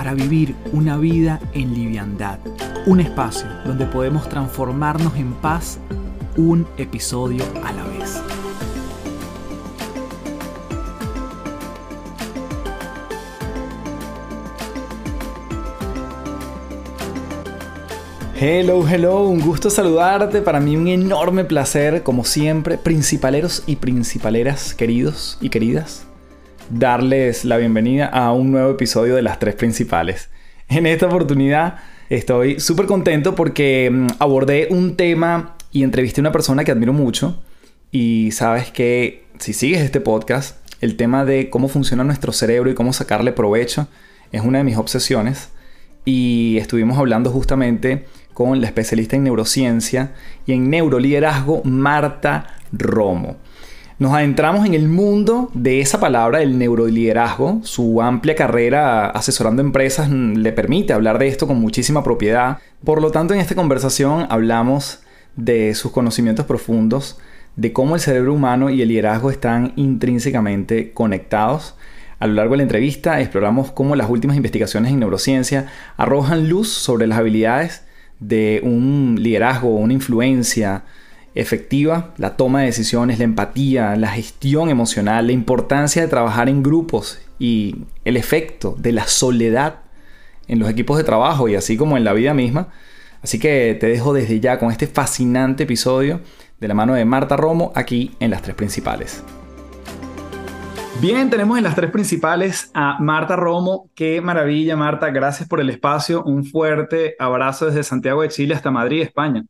para vivir una vida en liviandad. Un espacio donde podemos transformarnos en paz un episodio a la vez. Hello, hello, un gusto saludarte. Para mí un enorme placer, como siempre, principaleros y principaleras, queridos y queridas darles la bienvenida a un nuevo episodio de las tres principales. En esta oportunidad estoy súper contento porque mm, abordé un tema y entrevisté a una persona que admiro mucho y sabes que si sigues este podcast, el tema de cómo funciona nuestro cerebro y cómo sacarle provecho es una de mis obsesiones y estuvimos hablando justamente con la especialista en neurociencia y en neuroliderazgo Marta Romo. Nos adentramos en el mundo de esa palabra, el neuroliderazgo. Su amplia carrera asesorando empresas le permite hablar de esto con muchísima propiedad. Por lo tanto, en esta conversación hablamos de sus conocimientos profundos, de cómo el cerebro humano y el liderazgo están intrínsecamente conectados. A lo largo de la entrevista exploramos cómo las últimas investigaciones en neurociencia arrojan luz sobre las habilidades de un liderazgo una influencia efectiva, la toma de decisiones, la empatía, la gestión emocional, la importancia de trabajar en grupos y el efecto de la soledad en los equipos de trabajo y así como en la vida misma. Así que te dejo desde ya con este fascinante episodio de la mano de Marta Romo aquí en las tres principales. Bien, tenemos en las tres principales a Marta Romo. Qué maravilla, Marta. Gracias por el espacio. Un fuerte abrazo desde Santiago de Chile hasta Madrid, España.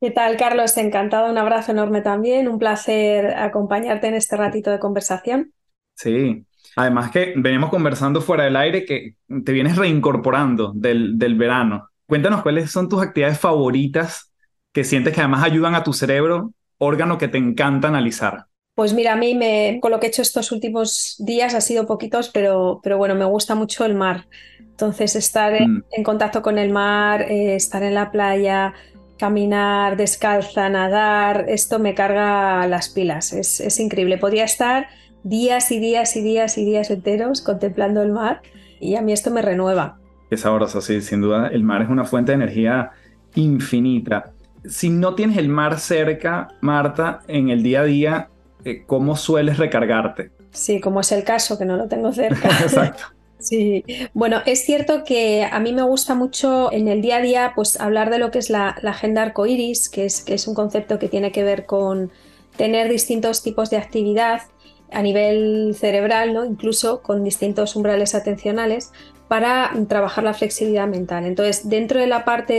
¿Qué tal, Carlos? Encantado, un abrazo enorme también, un placer acompañarte en este ratito de conversación. Sí, además que venimos conversando fuera del aire que te vienes reincorporando del, del verano. Cuéntanos cuáles son tus actividades favoritas que sientes que además ayudan a tu cerebro, órgano que te encanta analizar. Pues mira, a mí me, con lo que he hecho estos últimos días ha sido poquitos, pero, pero bueno, me gusta mucho el mar. Entonces, estar en, mm. contacto con el mar, eh, estar en la playa, caminar descalza, nadar, esto me carga las pilas, es, increíble. Podría estar días y días y días y días enteros contemplando el mar y a mí esto me renueva. Es sabroso, sí, sin duda. El mar es una fuente de energía infinita. Si no tienes el mar cerca, Marta, en el día a día, eh, ¿cómo sueles recargarte? Sí, como es el caso, que no lo tengo cerca. Exacto. Sí, bueno, es cierto que a mí me gusta mucho en el día a día pues hablar de lo que es la, agenda arcoiris, que es, que es un concepto que tiene que ver con tener distintos tipos de actividad a nivel cerebral, ¿no? incluso con distintos umbrales atencionales, para trabajar la flexibilidad mental. Entonces, dentro de la parte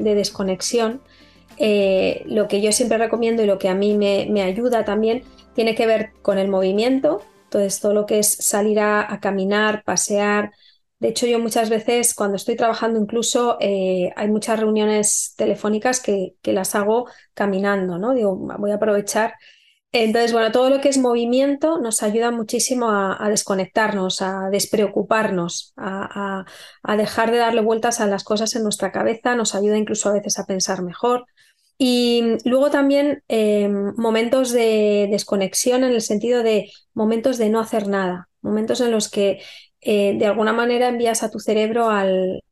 de, desconexión, eh, lo que yo siempre recomiendo y lo que a mí me, me ayuda también tiene que ver con el movimiento, entonces, todo lo que es salir a, caminar, pasear. De hecho, yo muchas veces cuando estoy trabajando incluso eh, hay muchas reuniones telefónicas que, las hago caminando, ¿no? Digo, voy a aprovechar. Entonces, bueno, todo lo que es movimiento nos ayuda muchísimo a, desconectarnos, a despreocuparnos, a, dejar de darle vueltas a las cosas en nuestra cabeza, nos ayuda incluso a veces a pensar mejor. Y luego también eh, momentos de desconexión en el sentido de momentos de no hacer nada, momentos en los que eh, de alguna manera envías a tu cerebro al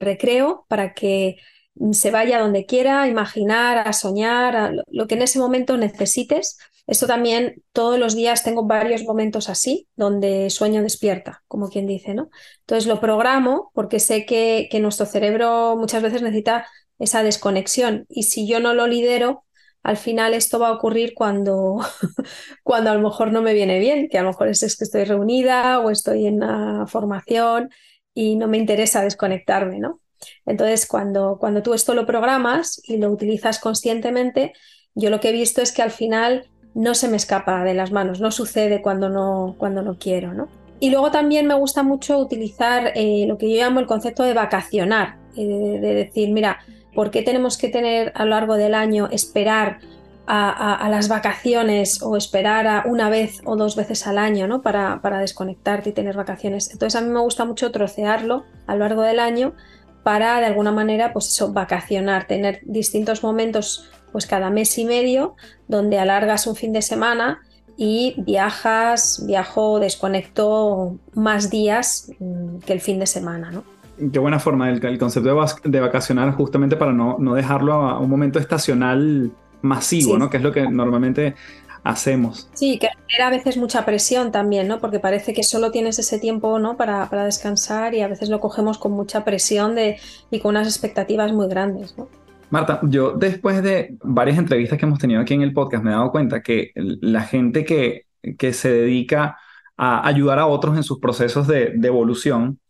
recreo para que se vaya donde quiera, a imaginar, a soñar, a lo que en ese momento necesites. Esto también todos los días tengo varios momentos así, donde sueño despierta, como quien dice, ¿no? Entonces lo programo porque sé que, que nuestro cerebro muchas veces necesita esa desconexión. Y si yo no lo lidero, al final esto va a ocurrir cuando, cuando a lo mejor no me viene bien, que a lo mejor es, que estoy reunida o estoy en una formación y no me interesa desconectarme, ¿no? Entonces, cuando, cuando tú esto lo programas y lo utilizas conscientemente, yo lo que he visto es que al final no se me escapa de las manos, no sucede cuando no, cuando no quiero, ¿no? Y luego también me gusta mucho utilizar eh, lo que yo llamo el concepto de vacacionar, eh, de decir, mira, ¿por qué tenemos que tener a lo largo del año esperar a, las vacaciones o esperar a una vez o dos veces al año ¿no? para, para desconectarte y tener vacaciones? Entonces a mí me gusta mucho trocearlo a lo largo del año para de alguna manera pues eso, vacacionar, tener distintos momentos pues cada mes y medio donde alargas un fin de semana y viajas, viajo, desconecto más días mm, que el fin de semana, ¿no? Qué buena forma el, concepto de, vacacionar justamente para no, no, dejarlo a un momento estacional masivo, ¿no? Que es lo que normalmente hacemos. Sí, que era a veces mucha presión también, ¿no? Porque parece que solo tienes ese tiempo, ¿no? Para, para descansar y a veces lo cogemos con mucha presión de, y con unas expectativas muy grandes, ¿no? Marta, yo después de varias entrevistas que hemos tenido aquí en el podcast me he dado cuenta que la gente que, que se dedica a ayudar a otros en sus procesos de, evolución,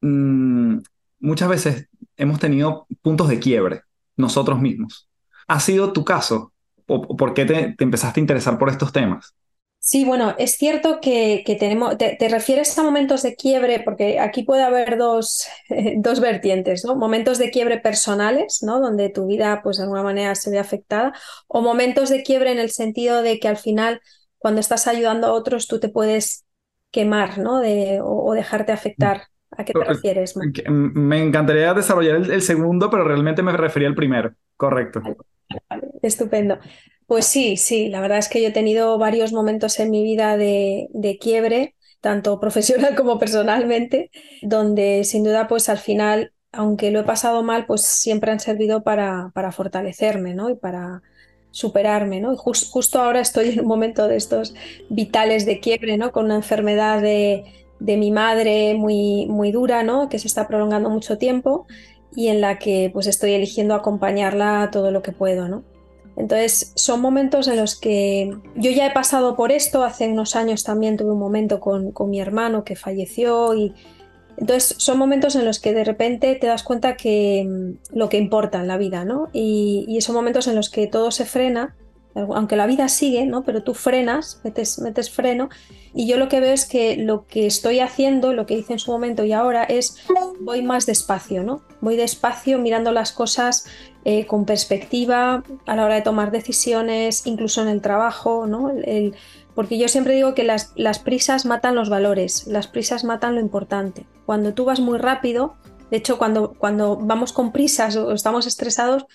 mm, muchas veces hemos tenido puntos de quiebre nosotros mismos. ¿Ha sido tu caso? ¿O por qué te empezaste a interesar por estos temas? Sí, bueno, es cierto que, tenemos, te, refieres a momentos de quiebre, porque aquí puede haber dos, dos vertientes, ¿no? Momentos de quiebre personales, ¿no? Donde tu vida, pues de alguna manera se ve afectada, o momentos de quiebre en el sentido de que al final, cuando estás ayudando a otros, tú te puedes quemar, ¿no? De, o, dejarte afectar. ¿A qué te refieres? Me encantaría desarrollar el, segundo, pero realmente me refería al primero. Correcto. Estupendo. Pues sí, sí, la verdad es que yo he tenido varios momentos en mi vida de, quiebre, tanto profesional como personalmente, donde sin duda pues al final, aunque lo he pasado mal, pues siempre han servido para, para fortalecerme, ¿no? Y para superarme, ¿no? Y justo ahora estoy en un momento de estos vitales de quiebre, ¿no? Con una enfermedad de, de mi madre muy, muy dura, ¿no? Que se está prolongando mucho tiempo y en la que pues estoy eligiendo acompañarla todo lo que puedo, ¿no? Entonces, son momentos en los que yo ya he pasado por esto, hace unos años también tuve un momento con, mi hermano que falleció y entonces son momentos en los que de repente te das cuenta que mm, lo que importa en la vida, ¿no? Y, y son momentos en los que todo se frena, aunque la vida sigue, ¿no? Pero tú frenas, metes, freno y yo lo que veo es que lo que estoy haciendo, lo que hice en su momento y ahora es voy más despacio, ¿no? Voy despacio mirando las cosas eh, con perspectiva a la hora de tomar decisiones, incluso en el trabajo, ¿no? porque yo siempre digo que las, las, prisas matan los valores, las prisas matan lo importante. Cuando tú vas muy rápido, de hecho, cuando, cuando vamos con prisas o estamos estresados,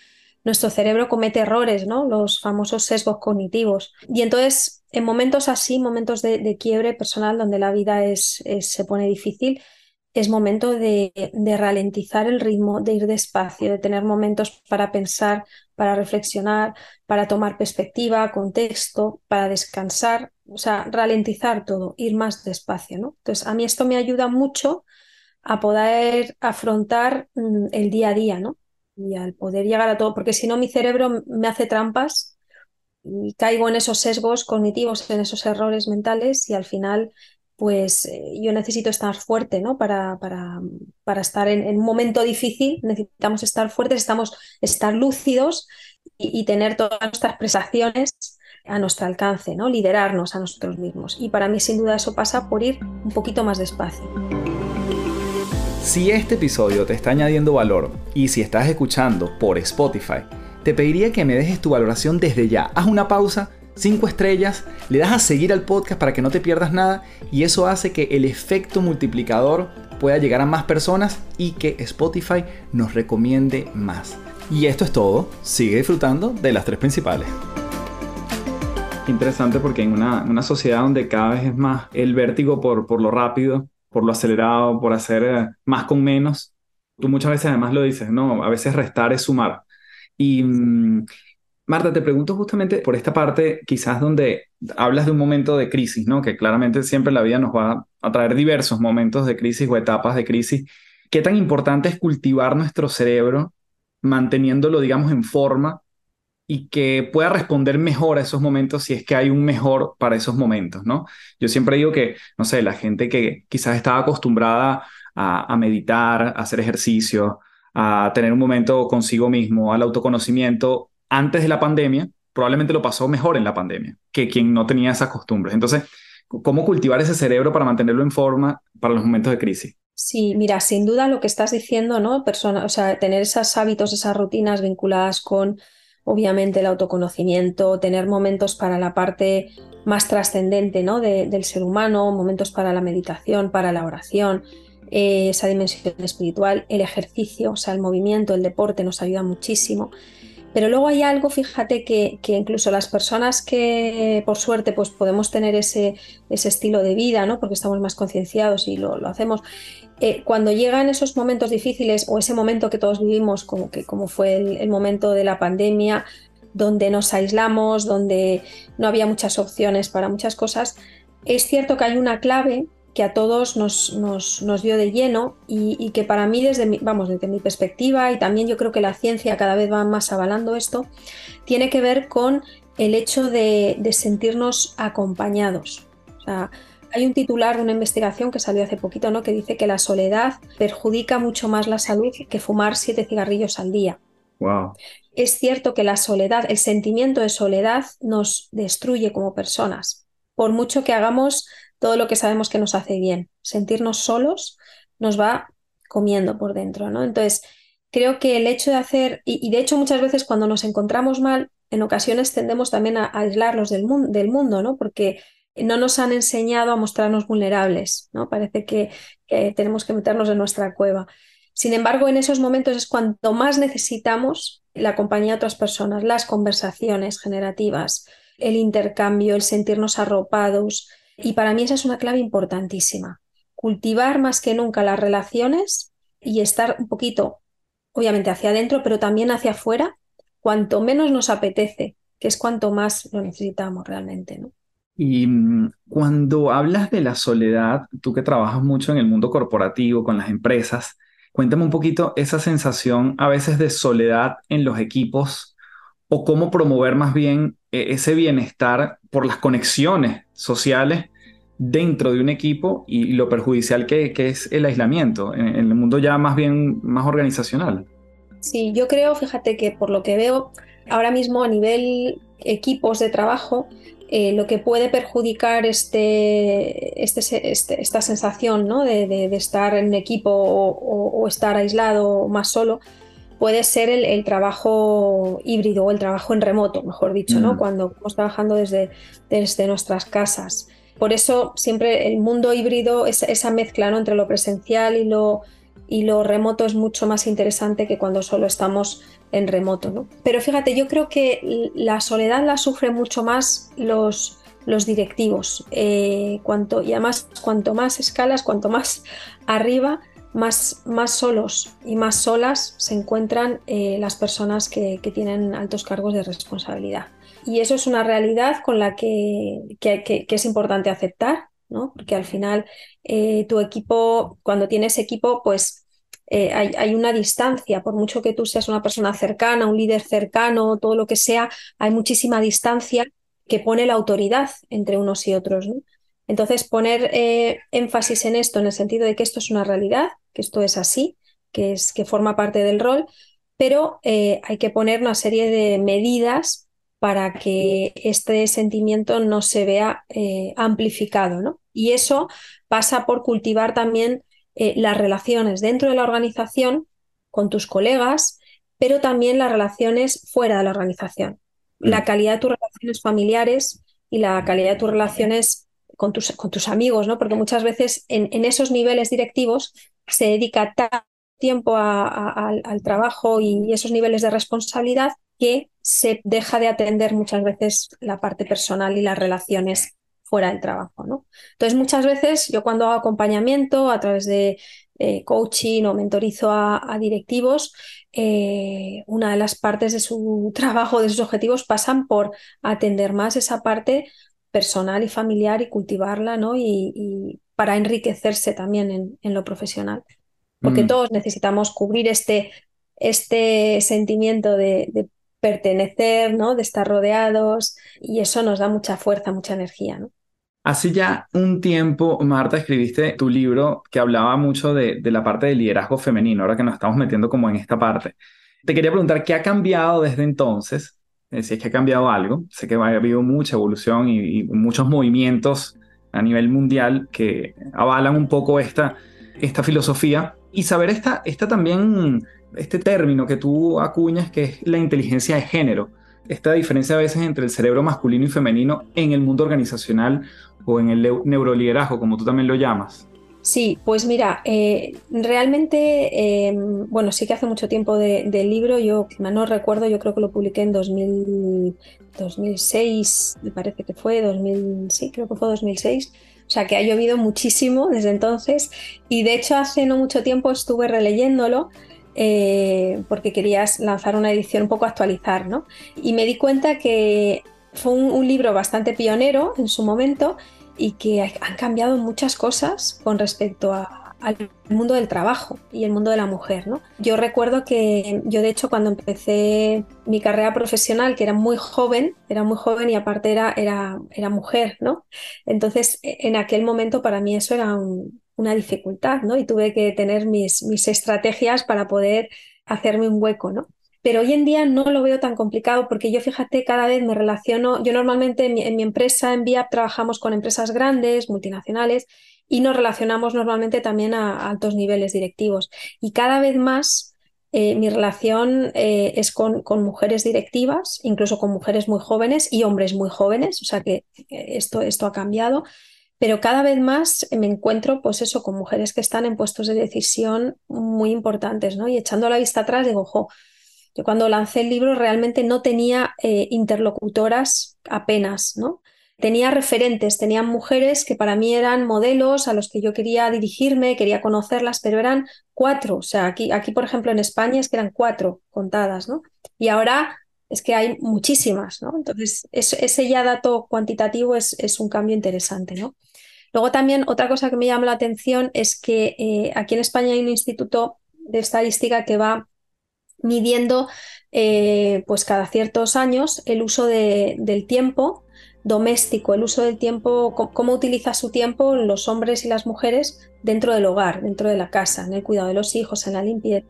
nuestro cerebro comete errores, ¿no? Los famosos sesgos cognitivos. Y entonces, en momentos así, momentos de, quiebre personal donde la vida es, se pone difícil, es momento de, ralentizar el ritmo, de ir despacio, de tener momentos para pensar, para reflexionar, para tomar perspectiva, contexto, para descansar, o sea, ralentizar todo, ir más despacio, ¿no? Entonces, a mí esto me ayuda mucho a poder afrontar mm, el día a día, ¿no? Y al poder llegar a todo, porque si no mi cerebro me hace trampas y caigo en esos sesgos cognitivos, en esos errores mentales y al final pues eh, yo necesito estar fuerte, ¿no? Para, para, para estar en, un momento difícil, necesitamos estar fuertes, estamos, estar lúcidos y, tener todas nuestras prestaciones a nuestro alcance, ¿no? Liderarnos a nosotros mismos. Y para mí, sin duda, eso pasa por ir un poquito más despacio. Si este episodio te está añadiendo valor y si estás escuchando por Spotify, te pediría que me dejes tu valoración desde ya. Haz una pausa 5 estrellas, le das a seguir al podcast para que no te pierdas nada y eso hace que el efecto multiplicador pueda llegar a más personas y que Spotify nos recomiende más. Y esto es todo, sigue disfrutando de las tres principales. Interesante porque en una, sociedad donde cada vez es más el vértigo por, por lo rápido, por lo acelerado, por hacer eh, más con menos, tú muchas veces además lo dices, no, a veces restar es sumar. Y, mm, Marta, te pregunto justamente por esta parte, quizás donde hablas de un momento de crisis, ¿no? Que claramente siempre la vida nos va a traer diversos momentos de crisis o etapas de crisis. ¿Qué tan importante es cultivar nuestro cerebro manteniéndolo, digamos, en forma y que pueda responder mejor a esos momentos si es que hay un mejor para esos momentos, ¿no? Yo siempre digo que, no sé, la gente que quizás estaba acostumbrada a, meditar, a hacer ejercicio, a tener un momento consigo mismo, al autoconocimiento, antes de la pandemia, probablemente lo pasó mejor en la pandemia que quien no tenía esas costumbres. Entonces, ¿cómo cultivar ese cerebro para mantenerlo en forma para los momentos de crisis? Sí, mira, sin duda lo que estás diciendo, ¿no? Persona, o sea, tener esos hábitos, esas rutinas vinculadas con, obviamente, el autoconocimiento, tener momentos para la parte más trascendente, ¿no? del ser humano, momentos para la meditación, para la oración, eh, esa dimensión espiritual, el ejercicio, o sea, el movimiento, el deporte nos ayuda muchísimo. Pero luego hay algo, fíjate, que, incluso las personas que por suerte pues podemos tener ese, ese estilo de vida, ¿no? porque estamos más concienciados y lo, hacemos, eh, cuando llegan esos momentos difíciles o ese momento que todos vivimos, como, que, como fue el, momento de la pandemia, donde nos aislamos, donde no había muchas opciones para muchas cosas, es cierto que hay una clave que a todos nos, nos, dio de lleno y, que para mí desde mi, vamos, desde mi perspectiva y también yo creo que la ciencia cada vez va más avalando esto, tiene que ver con el hecho de, sentirnos acompañados. hay un titular de una investigación que salió hace poquito ¿no? que dice que la soledad perjudica mucho más la salud que fumar siete cigarrillos al día. Wow. Es cierto que la soledad, el sentimiento de soledad nos destruye como personas. Por mucho que hagamos todo lo que sabemos que nos hace bien. Sentirnos solos nos va comiendo por dentro, ¿no? Entonces, creo que el hecho de hacer, y, de hecho muchas veces cuando nos encontramos mal, en ocasiones tendemos también a, aislarnos del, del mundo, ¿no? Porque no nos han enseñado a mostrarnos vulnerables, ¿no? Parece que, tenemos que meternos en nuestra cueva. Sin embargo, en esos momentos es cuando más necesitamos la compañía de otras personas, las conversaciones generativas, el intercambio, el sentirnos arropados, y para mí esa es una clave importantísima. Cultivar más que nunca las relaciones y estar un poquito, obviamente, hacia adentro, pero también hacia afuera, cuanto menos nos apetece, que es cuanto más lo necesitamos realmente, ¿no? Y mm, cuando hablas de la soledad, tú que trabajas mucho en el mundo corporativo, con las empresas, cuéntame un poquito esa sensación a veces de soledad en los equipos o cómo promover más bien ese bienestar por las conexiones sociales dentro de un equipo y lo perjudicial que, es el aislamiento en, el mundo ya más bien más organizacional. Sí, yo creo, fíjate que por lo que veo ahora mismo a nivel equipos de trabajo, eh, lo que puede perjudicar este, este, este esta sensación ¿no? de, estar en equipo o, estar aislado más solo puede ser el, trabajo híbrido o el trabajo en remoto, mejor dicho, ¿no? Mm. cuando estamos trabajando desde, desde nuestras casas. Por eso siempre el mundo híbrido, esa, esa mezcla ¿no? entre lo presencial y lo, y lo remoto es mucho más interesante que cuando solo estamos en remoto. ¿no? Pero fíjate, yo creo que la soledad la sufren mucho más los, los directivos. Eh, cuanto, y además, cuanto más escalas, cuanto más arriba, más, más solos y más solas se encuentran eh, las personas que, tienen altos cargos de responsabilidad. Y eso es una realidad con la que, es importante aceptar, ¿no? porque al final eh, tu equipo, cuando tienes equipo, pues eh, hay, hay, una distancia, por mucho que tú seas una persona cercana, un líder cercano, todo lo que sea, hay muchísima distancia que pone la autoridad entre unos y otros. Entonces, poner eh, énfasis en esto, en el sentido de que esto es una realidad, que esto es así, que, es, que forma parte del rol, pero eh, hay que poner una serie de medidas para que este sentimiento no se vea eh, amplificado. ¿no? Y eso pasa por cultivar también las relaciones dentro de la organización con tus colegas, pero también las relaciones fuera de la organización. La mm. calidad de tus relaciones familiares y la calidad de tus relaciones con tus, con tus amigos, ¿no? Porque muchas veces en, esos niveles directivos se dedica tanto tiempo al trabajo y esos niveles de responsabilidad que se deja de atender muchas veces la parte personal y las relaciones fuera del trabajo. ¿no? Entonces, muchas veces yo cuando hago acompañamiento a través de eh, coaching o mentorizo a, directivos, eh, una de las partes de su trabajo, de sus objetivos, pasan por atender más esa parte personal y familiar y cultivarla, ¿no? Y, para enriquecerse también en, lo profesional. Porque mm. todos necesitamos cubrir este, este sentimiento de, pertenecer, ¿no? De estar rodeados y eso nos da mucha fuerza, mucha energía, ¿no? Hace ya un tiempo, Marta, escribiste tu libro que hablaba mucho de, de, la parte del liderazgo femenino, ahora que nos estamos metiendo como en esta parte. Te quería preguntar, ¿qué ha cambiado desde entonces eh, si es que ha cambiado algo. Sé que ha habido mucha evolución y, muchos movimientos a nivel mundial que avalan un poco esta, esta filosofía y saber esta, esta también, este término que tú acuñas, que es la inteligencia de género. Esta diferencia a veces entre el cerebro masculino y femenino en el mundo organizacional o en el neuroliderazgo, como tú también lo llamas. Sí, pues mira, eh, realmente, em, bueno, sí que hace mucho tiempo del libro, yo no recuerdo, yo creo que lo publiqué en 2006, me parece que fue, 2000, sí, creo que fue 2006. O sea que ha llovido muchísimo desde entonces y de hecho hace no mucho tiempo estuve releyéndolo eh, porque querías lanzar una edición un poco actualizar, ¿no? Y me di cuenta que fue un libro bastante pionero en su momento y que han cambiado muchas cosas con respecto al mundo del trabajo y el mundo de la mujer. ¿no? Yo recuerdo que yo de hecho cuando empecé mi carrera profesional, que era muy joven, era muy joven y aparte era, era, mujer, ¿no? Entonces e, en aquel momento para mí eso era una dificultad, ¿no? Y tuve que tener mis, mis estrategias para poder hacerme un hueco, ¿no? Pero hoy en día no lo veo tan complicado porque yo fíjate, cada vez me relaciono, yo normalmente en mi, empresa, en VIAP, trabajamos con empresas grandes, multinacionales, y nos relacionamos normalmente también a, altos niveles directivos. Y cada vez más eh, mi relación eh, es con, con, mujeres directivas, incluso con mujeres muy jóvenes y hombres muy jóvenes, o sea que esto, esto ha cambiado. Pero cada vez más me encuentro, pues eso, con mujeres que están en puestos de decisión muy importantes, ¿no? Y echando la vista atrás, digo, ojo, yo cuando lancé el libro realmente no tenía eh, interlocutoras apenas, ¿no? Tenía referentes, tenía mujeres que para mí eran modelos a los que yo quería dirigirme, quería conocerlas, pero eran cuatro. O sea, aquí, aquí por ejemplo, en España es que eran cuatro contadas, ¿no? Y ahora es que hay muchísimas, ¿no? Entonces, ese ya dato cuantitativo es, es, un cambio interesante, ¿no? Luego también otra cosa que me llama la atención es que eh, aquí en España hay un instituto de estadística que va midiendo eh, pues cada ciertos años el uso del tiempo doméstico, el uso del tiempo, cómo utiliza su tiempo los hombres y las mujeres dentro del hogar, dentro de la casa, en el cuidado de los hijos, en la limpieza.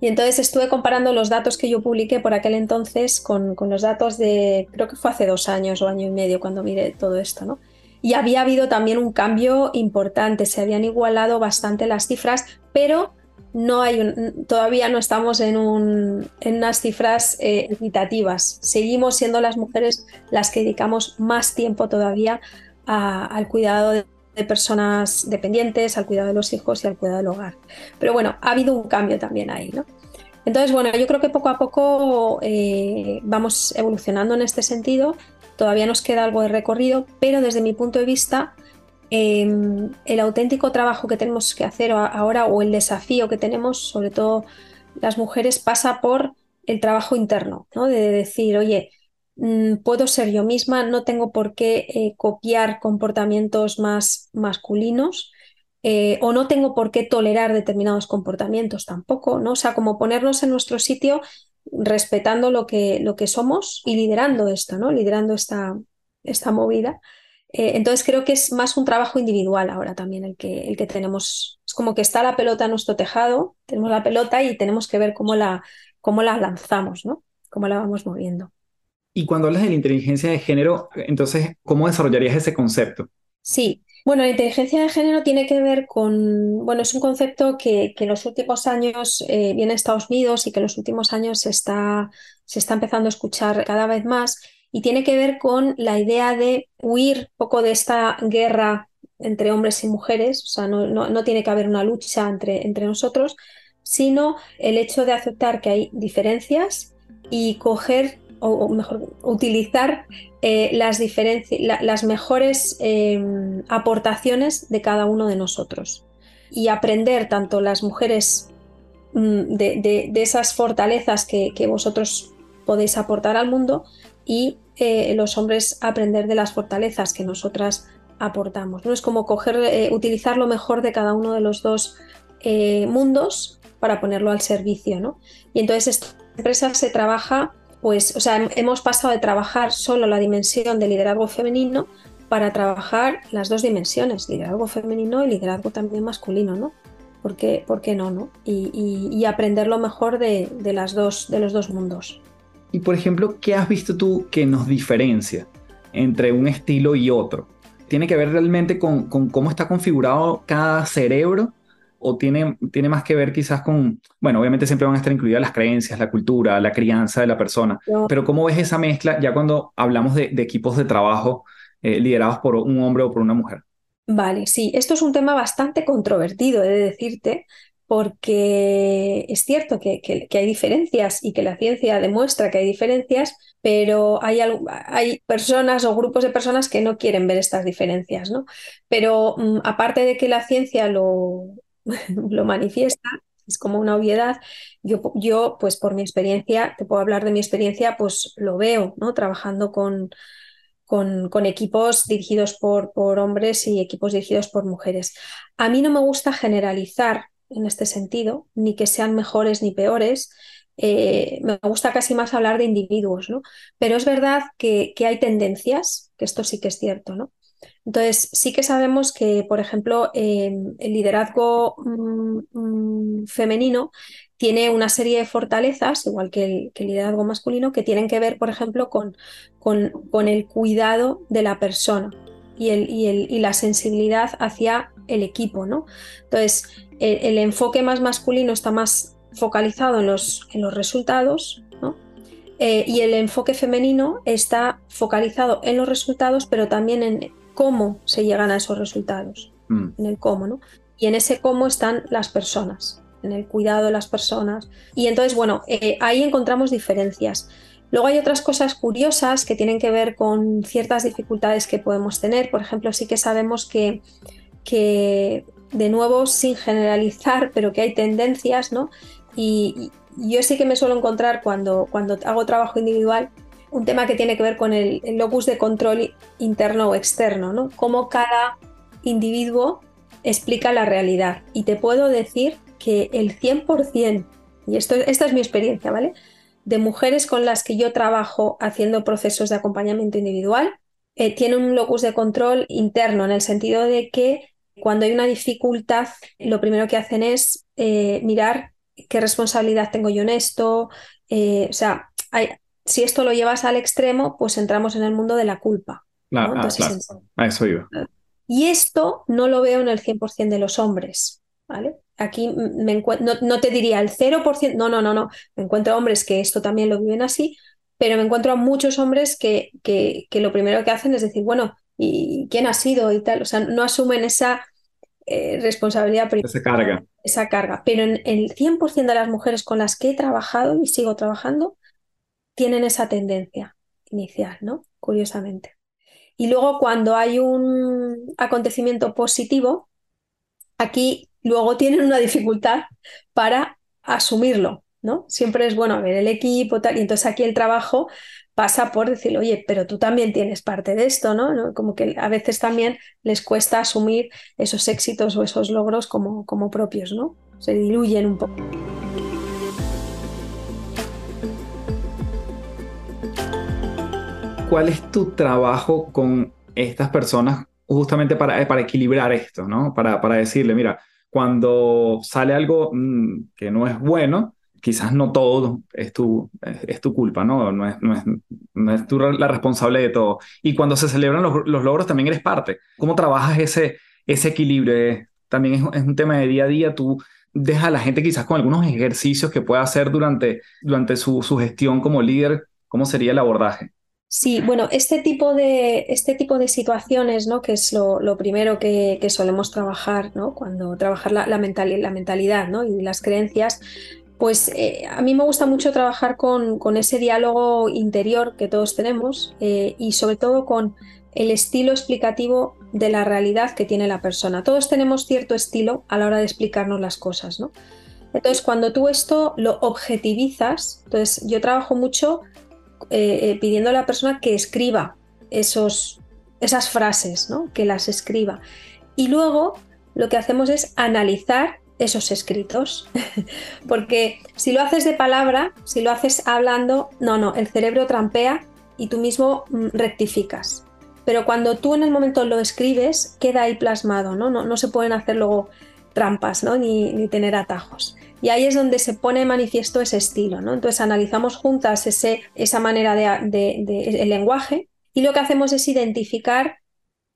Y entonces estuve comparando los datos que yo publiqué por aquel entonces con, con, los datos de, creo que fue hace dos años o año y medio cuando miré todo esto, ¿no? Y había habido también un cambio importante, se habían igualado bastante las cifras, pero no hay todavía no estamos en, unas cifras eh, equitativas. Seguimos siendo las mujeres las que dedicamos más tiempo todavía al cuidado de, personas dependientes, al cuidado de los hijos y al cuidado del hogar. Pero bueno, ha habido un cambio también ahí, ¿no? Entonces, bueno, yo creo que poco a poco eh, vamos evolucionando en este sentido. Todavía nos queda algo de recorrido, pero desde mi punto de vista, Em, el auténtico trabajo que tenemos que hacer ahora o el desafío que tenemos, sobre todo las mujeres, pasa por el trabajo interno, ¿no? de decir, oye, mm, puedo ser yo misma, no tengo por qué eh, copiar comportamientos más masculinos. Eh, o no tengo por qué tolerar determinados comportamientos tampoco, ¿no? O sea, como ponernos en nuestro sitio respetando lo que, lo que somos y liderando esto, ¿no? Liderando esta, esta movida. Eh, entonces creo que es más un trabajo individual ahora también el que, el que tenemos. Es como que está la pelota en nuestro tejado, tenemos la pelota y tenemos que ver cómo la, cómo la lanzamos, ¿no? Cómo la vamos moviendo. Y cuando hablas de la inteligencia de género, entonces, ¿cómo desarrollarías ese concepto? Sí, bueno, la inteligencia de género tiene que ver con, bueno, es un concepto que, que en los últimos años eh, viene a Estados Unidos y que en los últimos años se está, se está empezando a escuchar cada vez más y tiene que ver con la idea de huir poco de esta guerra entre hombres y mujeres, o sea, no, no, tiene que haber una lucha entre, entre nosotros, sino el hecho de aceptar que hay diferencias y coger o, mejor utilizar eh, las, las mejores em, aportaciones de cada uno de nosotros. Y aprender tanto las mujeres mm, de, esas fortalezas que, que vosotros podéis aportar al mundo y eh, los hombres aprender de las fortalezas que nosotras aportamos. ¿no? Es como coger, eh, utilizar lo mejor de cada uno de los dos eh, mundos para ponerlo al servicio. ¿no? Y entonces esta empresa se trabaja, pues, o sea, hemos pasado de trabajar solo la dimensión de liderazgo femenino para trabajar las dos dimensiones, liderazgo femenino y liderazgo también masculino, ¿no? ¿Por qué, no, no? Y, aprender lo mejor de, las dos, de los dos mundos. Y por ejemplo, ¿qué has visto tú que nos diferencia entre un estilo y otro? ¿Tiene que ver realmente con, cómo está configurado cada cerebro o tiene, tiene más que ver quizás con, bueno, obviamente siempre van a estar incluidas las creencias, la cultura, la crianza de la persona, pero ¿cómo ves esa mezcla ya cuando hablamos de, equipos de trabajo eh, liderados por un hombre o por una mujer? Vale, sí, esto es un tema bastante controvertido, he de decirte, porque es cierto que, hay diferencias y que la ciencia demuestra que hay diferencias, pero hay, hay, personas o grupos de personas que no quieren ver estas diferencias, ¿no? Pero mm, aparte de que la ciencia lo, lo manifiesta, es como una obviedad, yo, yo, pues por mi experiencia, te puedo hablar de mi experiencia, pues lo veo, ¿no? Trabajando con, con, con, equipos dirigidos por, por, hombres y equipos dirigidos por mujeres. A mí no me gusta generalizar en este sentido, ni que sean mejores ni peores. Eh, me gusta casi más hablar de individuos, ¿no? Pero es verdad que, hay tendencias, que esto sí que es cierto, ¿no? Entonces, sí que sabemos que, por ejemplo, el liderazgo mm, mm, femenino tiene una serie de fortalezas, igual que el, liderazgo masculino, que tienen que ver, por ejemplo, con, con, con el cuidado de la persona y, el, y, el, y la sensibilidad hacia el equipo, ¿no? Entonces, el, enfoque más masculino está más focalizado en los, en los resultados, ¿no? Eh, y el enfoque femenino está focalizado en los resultados, pero también en cómo se llegan a esos resultados, mm. en el cómo, ¿no? Y en ese cómo están las personas, en el cuidado de las personas. Y entonces, bueno, eh, ahí encontramos diferencias. Luego hay otras cosas curiosas que tienen que ver con ciertas dificultades que podemos tener. Por ejemplo, sí que sabemos que, que de nuevo, sin generalizar, pero que hay tendencias, ¿no? Y, yo sí que me suelo encontrar cuando, cuando hago trabajo individual un tema que tiene que ver con el, locus de control interno o externo, ¿no? Cómo cada individuo explica la realidad. Y te puedo decir que el 100%, y esto, esta es mi experiencia, ¿vale? De mujeres con las que yo trabajo haciendo procesos de acompañamiento individual, eh, tienen un locus de control interno, en el sentido de que cuando hay una dificultad, lo primero que hacen es eh, mirar qué responsabilidad tengo yo en esto. Eh, o sea, si esto lo llevas al extremo, pues entramos en el mundo de la culpa. Claro, ah, A eso iba. Y esto no lo veo en el 100% de los hombres. ¿vale? Aquí me no, no, te diría el 0%, no, no, no, no. Me encuentro hombres que esto también lo viven así, pero me encuentro a muchos hombres que, que, que lo primero que hacen es decir, bueno, y quién ha sido y tal. O sea, no asumen esa eh, responsabilidad. Esa carga. Esa carga. Pero en, el 100% de las mujeres con las que he trabajado y sigo trabajando, tienen esa tendencia inicial, ¿no? Curiosamente. Y luego cuando hay un acontecimiento positivo, aquí luego tienen una dificultad para asumirlo, ¿no? Siempre es bueno ver el equipo, tal, y entonces aquí el trabajo pasa por decir, oye, pero tú también tienes parte de esto, ¿no? Como que a veces también les cuesta asumir esos éxitos o esos logros como, como propios, ¿no? Se diluyen un poco. ¿Cuál es tu trabajo con estas personas justamente para, para equilibrar esto, ¿no? Para, para decirle, mira, cuando sale algo mm, que no es bueno, quizás no todo es tu, es, tu culpa, ¿no? No es, no es, no es tú la responsable de todo. Y cuando se celebran los, los, logros también eres parte. ¿Cómo trabajas ese, ese equilibrio? También es, es, un tema de día a día. Tú dejas a la gente quizás con algunos ejercicios que pueda hacer durante, durante su, su gestión como líder. ¿Cómo sería el abordaje? Sí, bueno, este tipo de, este tipo de situaciones, ¿no? que es lo, lo primero que, que, solemos trabajar, ¿no? cuando trabajar la, la, mental, la mentalidad ¿no? y las creencias, pues eh, a mí me gusta mucho trabajar con, ese diálogo interior que todos tenemos eh, y sobre todo con el estilo explicativo de la realidad que tiene la persona. Todos tenemos cierto estilo a la hora de explicarnos las cosas, ¿no? Entonces, cuando tú esto lo objetivizas, entonces yo trabajo mucho eh, pidiendo a la persona que escriba esos, esas frases, ¿no? Que las escriba. Y luego lo que hacemos es analizar esos escritos. Porque si lo haces de palabra, si lo haces hablando, no, no, el cerebro trampea y tú mismo mm, rectificas. Pero cuando tú en el momento lo escribes, queda ahí plasmado, ¿no? No, no se pueden hacer luego trampas, ¿no? Ni, ni, tener atajos. Y ahí es donde se pone manifiesto ese estilo, ¿no? Entonces analizamos juntas ese, esa manera de, de, de el lenguaje y lo que hacemos es identificar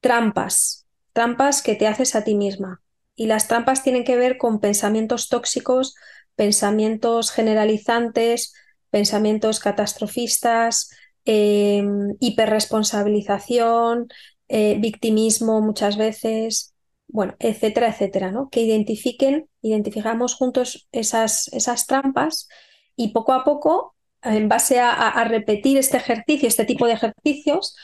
trampas, trampas que te haces a ti misma Y las trampas tienen que ver con pensamientos tóxicos, pensamientos generalizantes, pensamientos catastrofistas, eh, hiperresponsabilización, eh, victimismo muchas veces, bueno, etcétera, etcétera, ¿no? Que identifiquen, identificamos juntos esas, esas trampas y poco a poco, en base a, repetir este ejercicio, este tipo de ejercicios,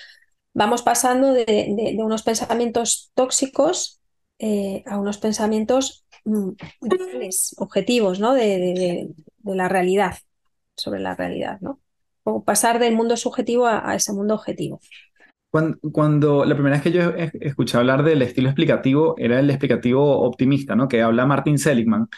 vamos pasando de, unos pensamientos tóxicos eh, a unos pensamientos mm, objetivos, ¿no? De, la realidad, sobre la realidad, ¿no? O pasar del mundo subjetivo a ese mundo objetivo. Cuando, la primera vez que yo escuché hablar del estilo explicativo era el explicativo optimista, ¿no? Que habla Martin Seligman.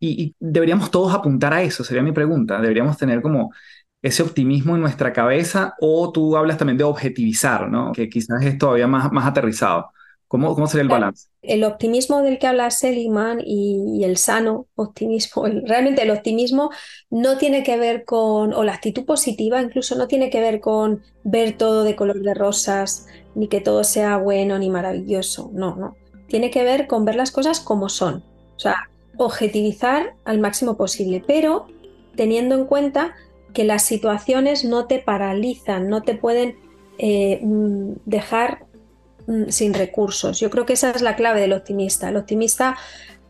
Y, deberíamos todos apuntar a eso, sería mi pregunta. Deberíamos tener como ese optimismo en nuestra cabeza o tú hablas también de objetivizar, ¿no? Que quizás es todavía más, más aterrizado. ¿Cómo, ¿Cómo, sería el balance? El optimismo del que habla Seligman y, el sano optimismo, realmente el optimismo no tiene que ver con, o la actitud positiva incluso no tiene que ver con ver todo de color de rosas, ni que todo sea bueno ni maravilloso, no, no. Tiene que ver con ver las cosas como son, o sea, objetivizar al máximo posible, pero teniendo en cuenta que las situaciones no te paralizan, no te pueden eh, mm, dejar sin recursos. Yo creo que esa es la clave del optimista. El optimista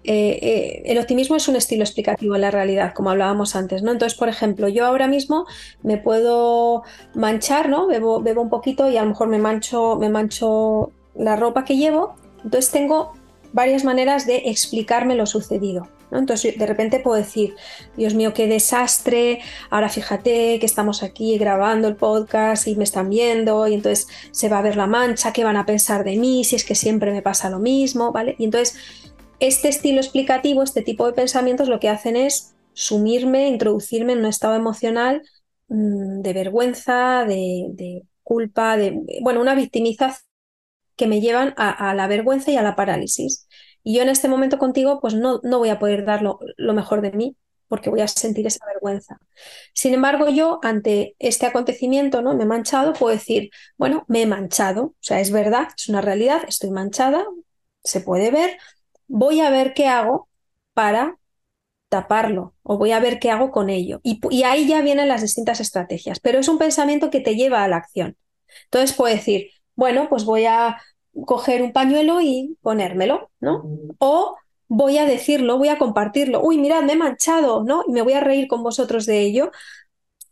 eh, eh, el optimismo es un estilo explicativo en la realidad, como hablábamos antes, ¿no? Entonces, por ejemplo, yo ahora mismo me puedo manchar, ¿no? Bebo, bebo un poquito y a lo mejor me mancho, me mancho la ropa que llevo. Entonces tengo varias maneras de explicarme lo sucedido. Entonces de repente puedo decir, Dios mío, qué desastre, ahora fíjate que estamos aquí grabando el podcast y me están viendo y entonces se va a ver la mancha, qué van a pensar de mí, si es que siempre me pasa lo mismo, ¿vale? Y entonces este estilo explicativo, este tipo de pensamientos lo que hacen es sumirme, introducirme en un estado emocional mm, de vergüenza, de, culpa, de, bueno, una victimización que me llevan a la vergüenza y a la parálisis. Y yo en este momento contigo, pues no, no voy a poder dar lo, mejor de mí porque voy a sentir esa vergüenza. Sin embargo, yo ante este acontecimiento, ¿no? Me he manchado, puedo decir, bueno, me he manchado, o sea, es verdad, es una realidad, estoy manchada, se puede ver, voy a ver qué hago para taparlo o voy a ver qué hago con ello. Y, y ahí ya vienen las distintas estrategias, pero es un pensamiento que te lleva a la acción. Entonces puedo decir, bueno, pues voy a coger un pañuelo y ponérmelo, ¿no? O voy a decirlo, voy a compartirlo. Uy, mirad, me he manchado, ¿no? Y me voy a reír con vosotros de ello.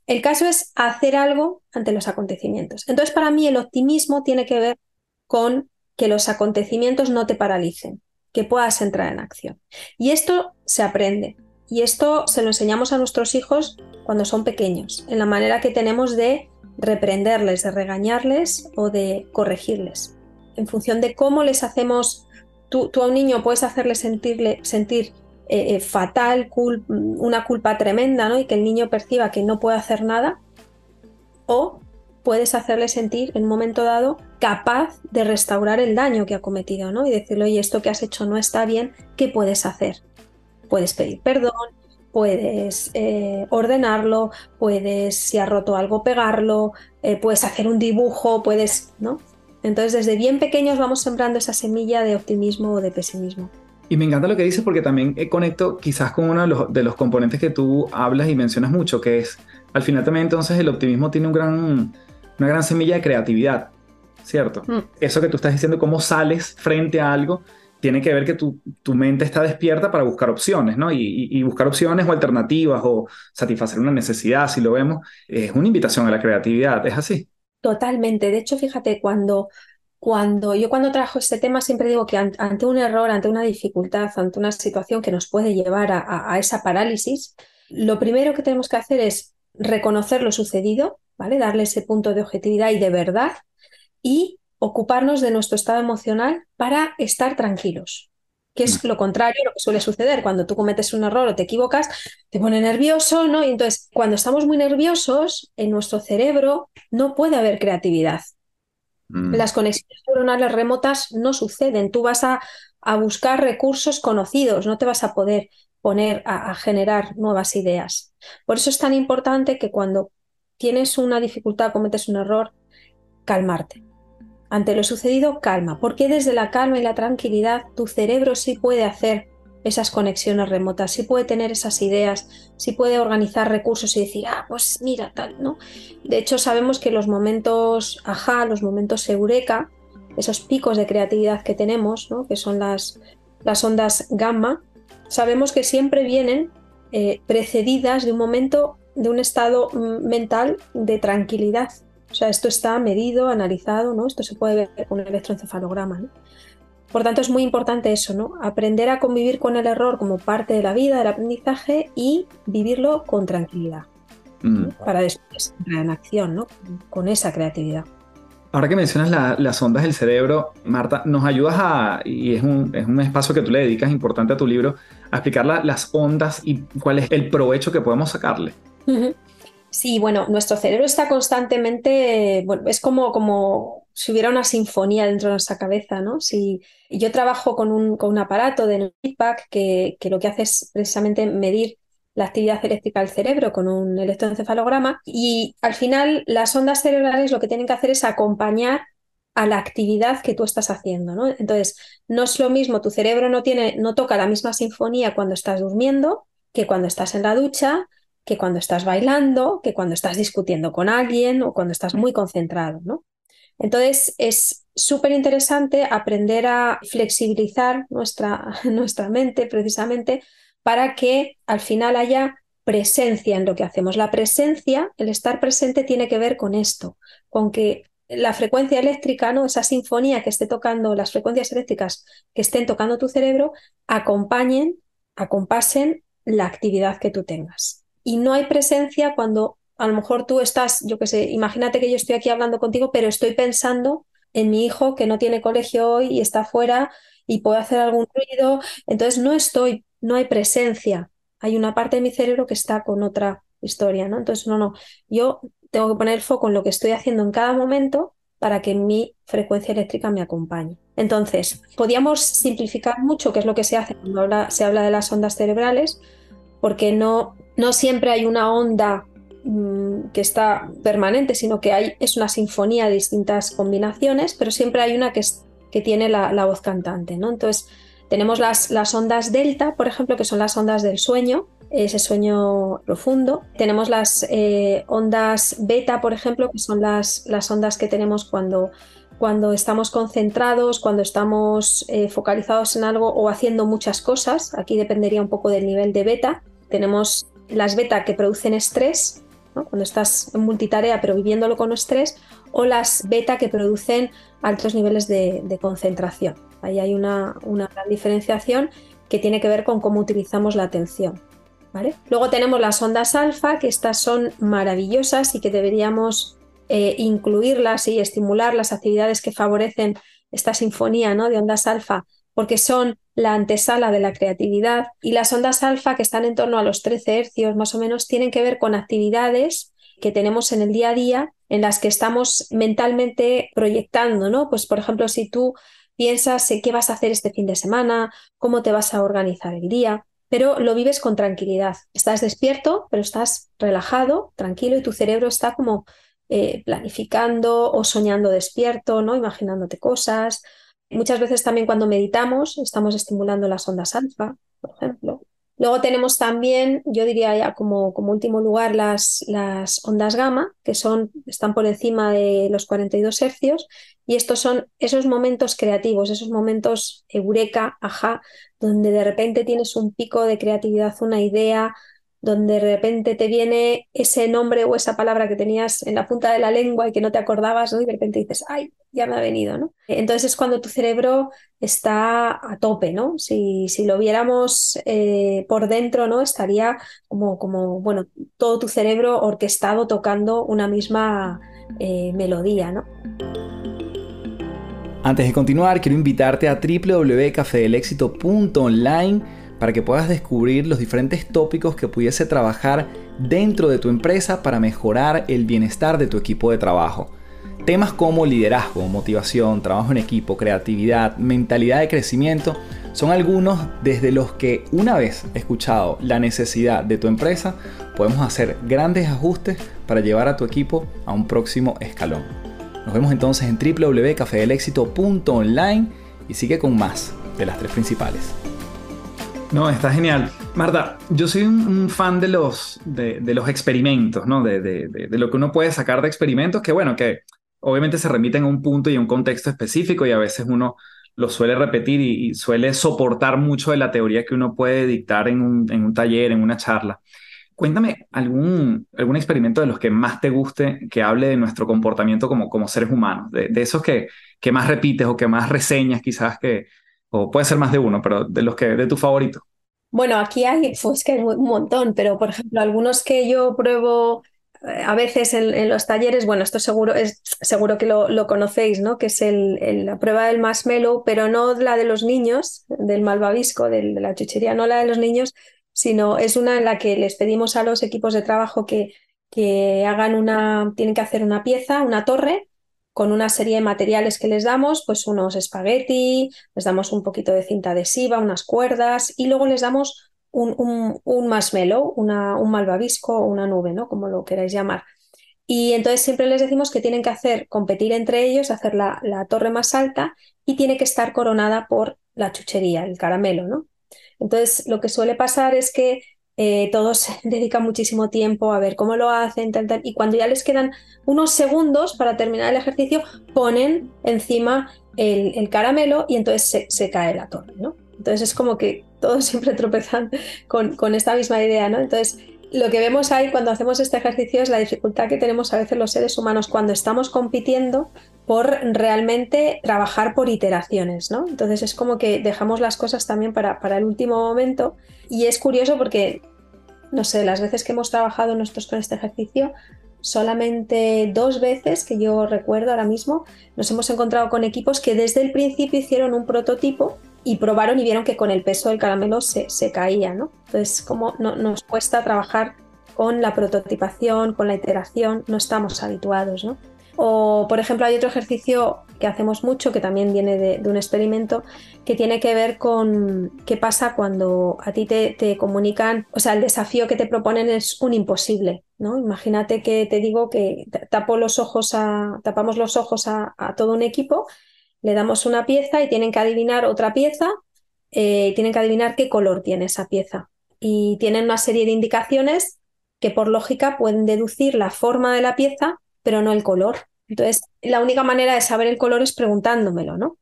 El caso es hacer algo ante los acontecimientos. Entonces, para mí el optimismo tiene que ver con que los acontecimientos no te paralicen, que puedas entrar en acción. Y esto se aprende. Y esto se lo enseñamos a nuestros hijos cuando son pequeños, en la manera que tenemos de reprenderles, de regañarles o de corregirles en función de cómo les hacemos, tú, a un niño puedes hacerle sentir eh, eh, fatal, una culpa tremenda, ¿no? Y que el niño perciba que no puede hacer nada, o puedes hacerle sentir en un momento dado capaz de restaurar el daño que ha cometido, ¿no? Y decirle, oye, esto que has hecho no está bien, ¿qué puedes hacer? Puedes pedir perdón, puedes eh, ordenarlo, puedes, si ha roto algo, pegarlo, puedes hacer un dibujo, puedes, ¿no? Entonces, desde bien pequeños vamos sembrando esa semilla de optimismo o de pesimismo. Y me encanta lo que dices porque también conecto quizás con uno de los, componentes que tú hablas y mencionas mucho, que es, al final también entonces el optimismo tiene un gran, una gran semilla de creatividad, ¿cierto? Mm. Eso que tú estás diciendo, cómo sales frente a algo, tiene que ver que tu, tu mente está despierta para buscar opciones, ¿no? Y, y, buscar opciones o alternativas o satisfacer una necesidad, si lo vemos, es una invitación a la creatividad, ¿es así? Totalmente. De hecho, fíjate, cuando, cuando yo cuando trabajo este tema siempre digo que ante un error, ante una dificultad, ante una situación que nos puede llevar a, esa parálisis, lo primero que tenemos que hacer es reconocer lo sucedido, ¿vale? Darle ese punto de objetividad y de verdad y ocuparnos de nuestro estado emocional para estar tranquilos que es lo contrario lo que suele suceder. Cuando tú cometes un error o te equivocas, te pone nervioso, ¿no? Y entonces, cuando estamos muy nerviosos, en nuestro cerebro no puede haber creatividad. Mm. Las conexiones neuronales remotas no suceden. Tú vas a, buscar recursos conocidos, no te vas a poder poner a, a generar nuevas ideas. Por eso es tan importante que cuando tienes una dificultad, cometes un error, calmarte. Ante lo sucedido, calma, porque desde la calma y la tranquilidad tu cerebro sí puede hacer esas conexiones remotas, sí puede tener esas ideas, sí puede organizar recursos y decir, ah, pues mira, tal, ¿no? De hecho, sabemos que los momentos ajá, los momentos eureka, esos picos de creatividad que tenemos, ¿no? que son las, las ondas gamma, sabemos que siempre vienen eh, precedidas de un momento, de un estado mm, mental de tranquilidad. O sea, esto está medido, analizado, ¿no? Esto se puede ver con un electroencefalograma. ¿no? Por tanto, es muy importante eso, ¿no? Aprender a convivir con el error como parte de la vida, del aprendizaje y vivirlo con tranquilidad. Mm. Para después entrar en acción, ¿no? Con esa creatividad. Ahora que mencionas las ondas del cerebro, Marta, nos ayudas a, y es un, es un, espacio que tú le dedicas importante a tu libro, a explicar las ondas y cuál es el provecho que podemos sacarle. Sí, bueno, nuestro cerebro está constantemente, bueno, es como, como si hubiera una sinfonía dentro de nuestra cabeza, ¿no? Si yo trabajo con un, con un aparato de feedback que, que lo que hace es precisamente medir la actividad eléctrica del cerebro con un electroencefalograma y al final las ondas cerebrales lo que tienen que hacer es acompañar a la actividad que tú estás haciendo, ¿no? Entonces, no es lo mismo, tu cerebro no tiene no toca la misma sinfonía cuando estás durmiendo que cuando estás en la ducha, que cuando estás bailando, que cuando estás discutiendo con alguien o cuando estás muy concentrado, ¿no? Entonces, es súper interesante aprender a flexibilizar nuestra, nuestra mente precisamente para que al final haya presencia en lo que hacemos. La presencia, el estar presente tiene que ver con esto, con que la frecuencia eléctrica, ¿no? esa sinfonía que esté tocando, las frecuencias eléctricas que estén tocando tu cerebro, acompañen, acompasen la actividad que tú tengas. Y no hay presencia cuando a lo mejor tú estás, yo qué sé, imagínate que yo estoy aquí hablando contigo, pero estoy pensando en mi hijo que no tiene colegio hoy y está fuera y puede hacer algún ruido. Entonces no estoy no hay presencia. Hay una parte de mi cerebro que está con otra historia, ¿no? Entonces, no, no, yo tengo que poner el foco en lo que estoy haciendo en cada momento para que mi frecuencia eléctrica me acompañe. Entonces, podíamos simplificar mucho qué es lo que se hace cuando se habla de las ondas cerebrales, porque no, no siempre hay una onda mm, que está permanente, sino que hay, es una sinfonía de distintas combinaciones, pero siempre hay una que, que tiene la, la voz cantante, ¿no? Entonces, tenemos las, las ondas delta, por ejemplo, que son las ondas del sueño, ese sueño profundo. Tenemos las eh, ondas beta, por ejemplo, que son las, las ondas que tenemos cuando, cuando estamos concentrados, cuando estamos eh, focalizados en algo o haciendo muchas cosas. Aquí dependería un poco del nivel de beta. Tenemos las beta que producen estrés, cuando estás en multitarea pero viviéndolo con estrés, o las beta que producen altos niveles de concentración. Ahí hay una, gran diferenciación que tiene que ver con cómo utilizamos la atención. ¿vale? Luego tenemos las ondas alfa, que estas son maravillosas y que deberíamos eh, incluirlas y estimular las actividades que favorecen esta sinfonía ¿no? de ondas alfa, porque son la antesala de la creatividad. Y las ondas alfa, que están en torno a los 13 hercios más o menos, tienen que ver con actividades que tenemos en el día a día en las que estamos mentalmente proyectando, ¿no? Pues por ejemplo, si tú piensas en qué vas a hacer este fin de semana, cómo te vas a organizar el día, pero lo vives con tranquilidad. Estás despierto, pero estás relajado, tranquilo y tu cerebro está como eh, planificando o soñando despierto, ¿no? Imaginándote cosas. Muchas veces también cuando meditamos estamos estimulando las ondas alfa, por ejemplo. Luego tenemos también, yo diría ya como, como último lugar, las, las, ondas gamma, que son, están por encima de los 42 hercios, y estos son esos momentos creativos, esos momentos eureka, ajá, donde de repente tienes un pico de creatividad, una idea, donde de repente te viene ese nombre o esa palabra que tenías en la punta de la lengua y que no te acordabas, ¿no? y de repente dices, ay, ya me ha venido. ¿no? Entonces es cuando tu cerebro está a tope, ¿no? Si, si lo viéramos eh, por dentro, ¿no? Estaría como, como, bueno, todo tu cerebro orquestado tocando una misma eh, melodía, ¿no? Antes de continuar, quiero invitarte a www.cafedelexito.online para que puedas descubrir los diferentes tópicos que pudiese trabajar dentro de tu empresa para mejorar el bienestar de tu equipo de trabajo. Temas como liderazgo, motivación, trabajo en equipo, creatividad, mentalidad de crecimiento son algunos desde los que una vez escuchado la necesidad de tu empresa, podemos hacer grandes ajustes para llevar a tu equipo a un próximo escalón. Nos vemos entonces en www.cafedelexito.online y sigue con más de las tres principales. No, está genial. Marta, yo soy un, fan de los, de, los experimentos, ¿no? De, de, lo que uno puede sacar de experimentos, que bueno, que obviamente se remiten a un punto y a un contexto específico y a veces uno lo suele repetir y, suele soportar mucho de la teoría que uno puede dictar en un, en un taller, en una charla. Cuéntame algún, algún experimento de los que más te guste que hable de nuestro comportamiento como, como seres humanos, de, esos que, que más repites o que más reseñas quizás que, o puede ser más de uno, pero de los que, de tu favorito. Bueno, aquí hay, pues que hay un montón, pero por ejemplo, algunos que yo pruebo a veces en, los talleres, bueno, esto seguro es seguro que lo, conocéis, ¿no? Que es el, la prueba del marshmallow, pero no la de los niños, del malvavisco, de la chuchería, no la de los niños, sino es una en la que les pedimos a los equipos de trabajo que, que hagan una, tienen que hacer una pieza, una torre, con una serie de materiales que les damos, pues unos espagueti, les damos un poquito de cinta adhesiva, unas cuerdas y luego les damos un, un, un marshmallow, una, un malvavisco o una nube, ¿no? Como lo queráis llamar. Y entonces siempre les decimos que tienen que hacer, competir entre ellos, hacer la, la torre más alta y tiene que estar coronada por la chuchería, el caramelo, ¿no? Entonces lo que suele pasar es que eh, todos dedican muchísimo tiempo a ver cómo lo hacen, y cuando ya les quedan unos segundos para terminar el ejercicio, ponen encima el, caramelo y entonces se, cae la torre, ¿no? Entonces es como que todos siempre tropezan con, esta misma idea, ¿no? Entonces lo que vemos ahí cuando hacemos este ejercicio es la dificultad que tenemos a veces los seres humanos cuando estamos compitiendo por realmente trabajar por iteraciones, ¿no? Entonces es como que dejamos las cosas también para el último momento y es curioso porque, no sé, las veces que hemos trabajado nosotros con este ejercicio, solamente dos veces que yo recuerdo ahora mismo, nos hemos encontrado con equipos que desde el principio hicieron un prototipo y probaron y vieron que con el peso del caramelo se, se caía, ¿no? Entonces, como no, nos cuesta trabajar con la prototipación, con la iteración, no estamos habituados, ¿no? O, por ejemplo, hay otro ejercicio que hacemos mucho, que también viene de, un experimento, que tiene que ver con qué pasa cuando a ti te, comunican, o sea, el desafío que te proponen es un imposible, ¿no? Imagínate que te digo que tapo los ojos a, tapamos los ojos a, todo un equipo, le damos una pieza y tienen que adivinar otra pieza, eh, tienen que adivinar qué color tiene esa pieza. Y tienen una serie de indicaciones que por lógica pueden deducir la forma de la pieza pero no el color. Entonces, la única manera de saber el color es preguntándomelo, ¿no?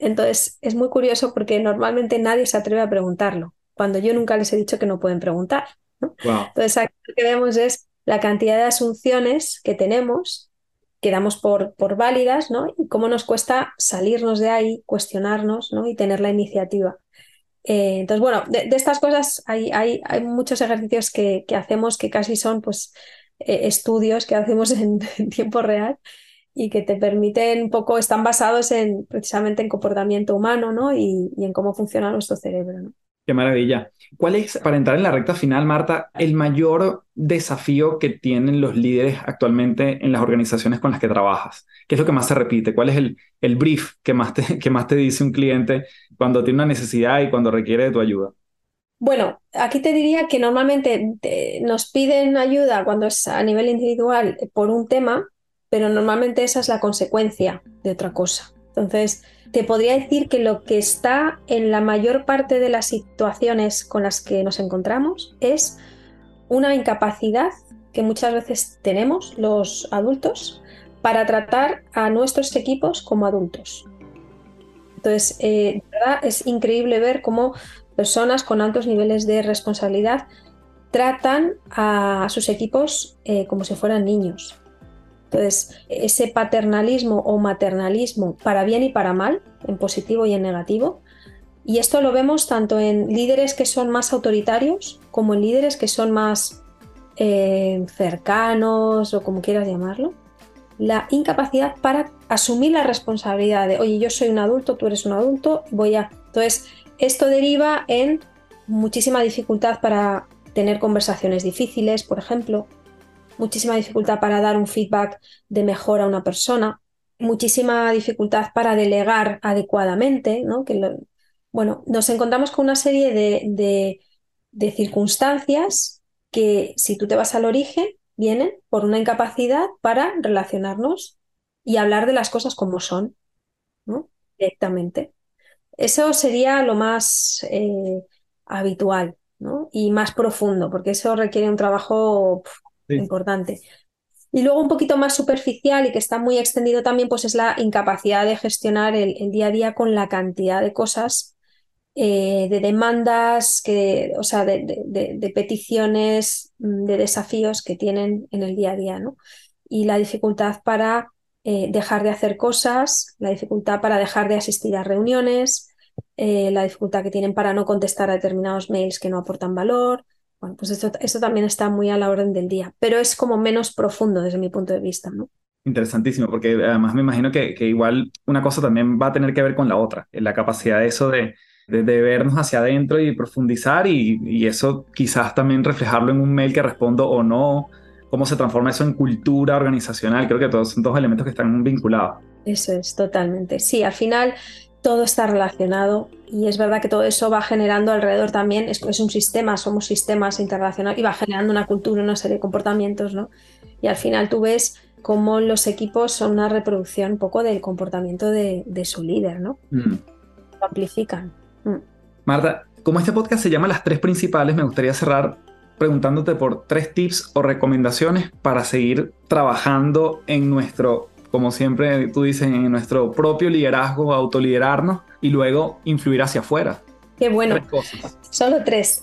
Entonces, es muy curioso porque normalmente nadie se atreve a preguntarlo, cuando yo nunca les he dicho que no pueden preguntar. Entonces, aquí lo que vemos es la cantidad de asunciones que tenemos, que damos por, por válidas, ¿no? Y cómo nos cuesta salirnos de ahí, cuestionarnos, ¿no? Y tener la iniciativa. Eh, entonces, bueno, de, estas cosas hay, hay, hay muchos ejercicios que, que, hacemos que casi son, pues, eh, estudios que hacemos en, tiempo real y que te permiten un poco, están basados en precisamente en comportamiento humano ¿no? y, en cómo funciona nuestro cerebro. ¿no? Qué maravilla. ¿Cuál es, para entrar en la recta final, Marta, el mayor desafío que tienen los líderes actualmente en las organizaciones con las que trabajas? ¿Qué es lo que más se repite? ¿Cuál es el, brief que más, te, que más te dice un cliente cuando tiene una necesidad y cuando requiere de tu ayuda? Bueno, aquí te diría que normalmente nos piden ayuda cuando es a nivel individual por un tema, pero normalmente esa es la consecuencia de otra cosa. Entonces, te podría decir que lo que está en la mayor parte de las situaciones con las que nos encontramos es una incapacidad que muchas veces tenemos los adultos para tratar a nuestros equipos como adultos. Entonces, eh, verdad es increíble ver cómo personas con altos niveles de responsabilidad tratan a sus equipos eh, como si fueran niños. Entonces, ese paternalismo o maternalismo para bien y para mal, en positivo y en negativo, y esto lo vemos tanto en líderes que son más autoritarios como en líderes que son más eh, cercanos o como quieras llamarlo. La incapacidad para asumir la responsabilidad de, oye, yo soy un adulto, tú eres un adulto, voy a... Entonces, esto deriva en muchísima dificultad para tener conversaciones difíciles, por ejemplo, muchísima dificultad para dar un feedback de mejora a una persona, muchísima dificultad para delegar adecuadamente, ¿no? Que bueno, nos encontramos con una serie de, de circunstancias que si tú te vas al origen, vienen por una incapacidad para relacionarnos y hablar de las cosas como son, ¿no? Directamente. Eso sería lo más eh, habitual ¿no? y más profundo, porque eso requiere un trabajo importante. Y luego un poquito más superficial y que está muy extendido también, pues es la incapacidad de gestionar el, día a día con la cantidad de cosas, eh, de demandas, que, o sea, de, de, peticiones, mm, de desafíos que tienen en el día a día, ¿no? Y la dificultad para eh, dejar de hacer cosas, la dificultad para dejar de asistir a reuniones, eh, la dificultad que tienen para no contestar a determinados mails que no aportan valor. Bueno, pues esto, esto, también está muy a la orden del día, pero es como menos profundo desde mi punto de vista, ¿no? Interesantísimo, porque además me imagino que, que igual una cosa también va a tener que ver con la otra, la capacidad de eso de, de, vernos hacia adentro y profundizar y, y, eso quizás también reflejarlo en un mail que respondo o no, cómo se transforma eso en cultura organizacional. Creo que todos son dos elementos que están vinculados. Eso es, totalmente. Sí, al final todo está relacionado y es verdad que todo eso va generando alrededor también, es, es un sistema, somos sistemas internacionales y va generando una cultura, una serie de comportamientos, ¿no? Y al final tú ves cómo los equipos son una reproducción un poco del comportamiento de, su líder, ¿no? Mm. Lo amplifican. Mm. Marta, como este podcast se llama Las tres principales, me gustaría cerrar preguntándote por tres tips o recomendaciones para seguir trabajando en nuestro, como siempre tú dices, en nuestro propio liderazgo, autoliderarnos y luego influir hacia afuera. Qué bueno. Solo tres.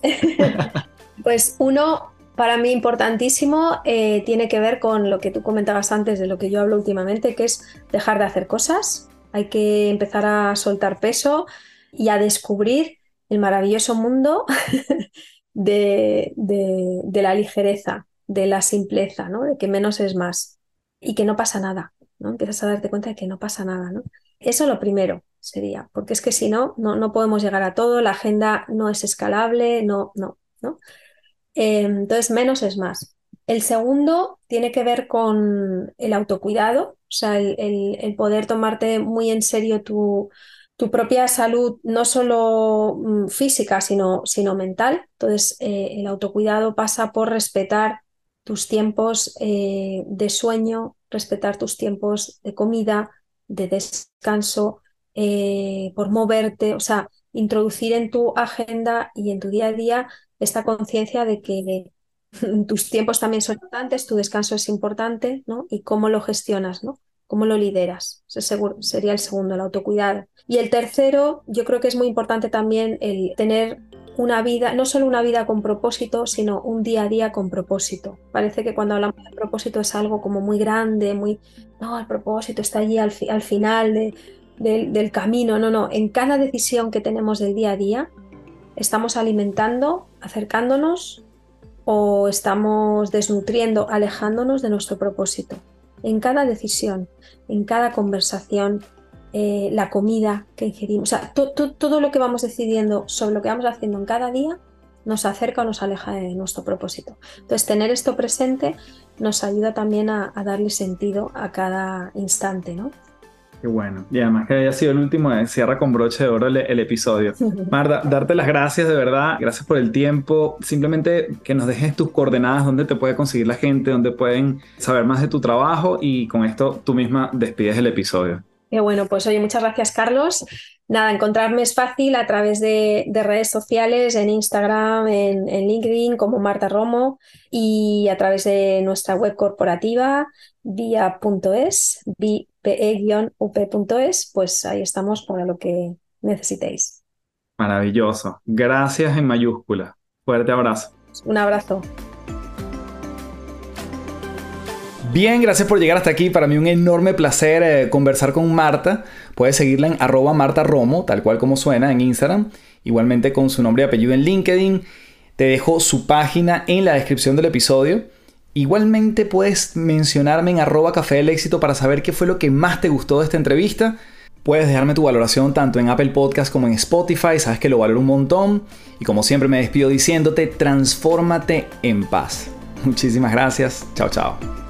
pues uno, para mí importantísimo, eh, tiene que ver con lo que tú comentabas antes de lo que yo hablo últimamente, que es dejar de hacer cosas. Hay que empezar a soltar peso y a descubrir el maravilloso mundo de, de, la ligereza, de la simpleza, ¿no? de que menos es más y que no pasa nada. ¿No? Empiezas a darte cuenta de que no pasa nada. ¿no? Eso lo primero sería, porque es que si no, no, no podemos llegar a todo, la agenda no es escalable, no, no, ¿no? Eh, entonces, menos es más. El segundo tiene que ver con el autocuidado, o sea, el, el poder tomarte muy en serio tu, tu propia salud, no solo mm, física, sino, sino mental. Entonces, eh, el autocuidado pasa por respetar tus tiempos eh, de sueño, respetar tus tiempos de comida, de descanso, eh, por moverte, o sea, introducir en tu agenda y en tu día a día esta conciencia de que tus tiempos también son importantes, tu descanso es importante, ¿no? Y cómo lo gestionas, ¿no? ¿Cómo lo lideras? Ese sería el segundo, el autocuidado. Y el tercero, yo creo que es muy importante también el tener una vida, no solo una vida con propósito, sino un día a día con propósito. Parece que cuando hablamos de propósito es algo como muy grande, muy, no, el propósito está allí al, al final del camino. No, no, en cada decisión que tenemos del día a día, estamos alimentando, acercándonos o estamos desnutriendo, alejándonos de nuestro propósito en cada decisión, en cada conversación, eh, la comida que ingerimos, o sea, todo lo que vamos decidiendo sobre lo que vamos haciendo en cada día nos acerca o nos aleja de nuestro propósito. Entonces, tener esto presente nos ayuda también a, a darle sentido a cada instante, ¿no? Qué bueno. Y además que haya sido el último, eh, cierra con broche de oro el, episodio. Marta, darte las gracias de verdad. Gracias por el tiempo. Simplemente que nos dejes tus coordenadas, donde te puede conseguir la gente, donde pueden saber más de tu trabajo y con esto tú misma despides el episodio. Qué bueno, pues oye, muchas gracias Carlos. Nada, encontrarme es fácil a través de, redes sociales, en Instagram, en, en, LinkedIn como Marta Romo y a través de nuestra web corporativa via.es, pe-up.es, pues ahí estamos para lo que necesitéis. Maravilloso. Gracias en mayúscula. Fuerte abrazo. Un abrazo. Bien, gracias por llegar hasta aquí. Para mí un enorme placer eh, conversar con Marta. Puedes seguirla en arroba Marta Romo, tal cual como suena en Instagram. Igualmente con su nombre y apellido en LinkedIn. Te dejo su página en la descripción del episodio. Igualmente puedes mencionarme en arroba café del éxito para saber qué fue lo que más te gustó de esta entrevista. Puedes dejarme tu valoración tanto en Apple Podcast como en Spotify, sabes que lo valoro un montón. Y como siempre me despido diciéndote, transfórmate en paz. Muchísimas gracias. Chao, chao.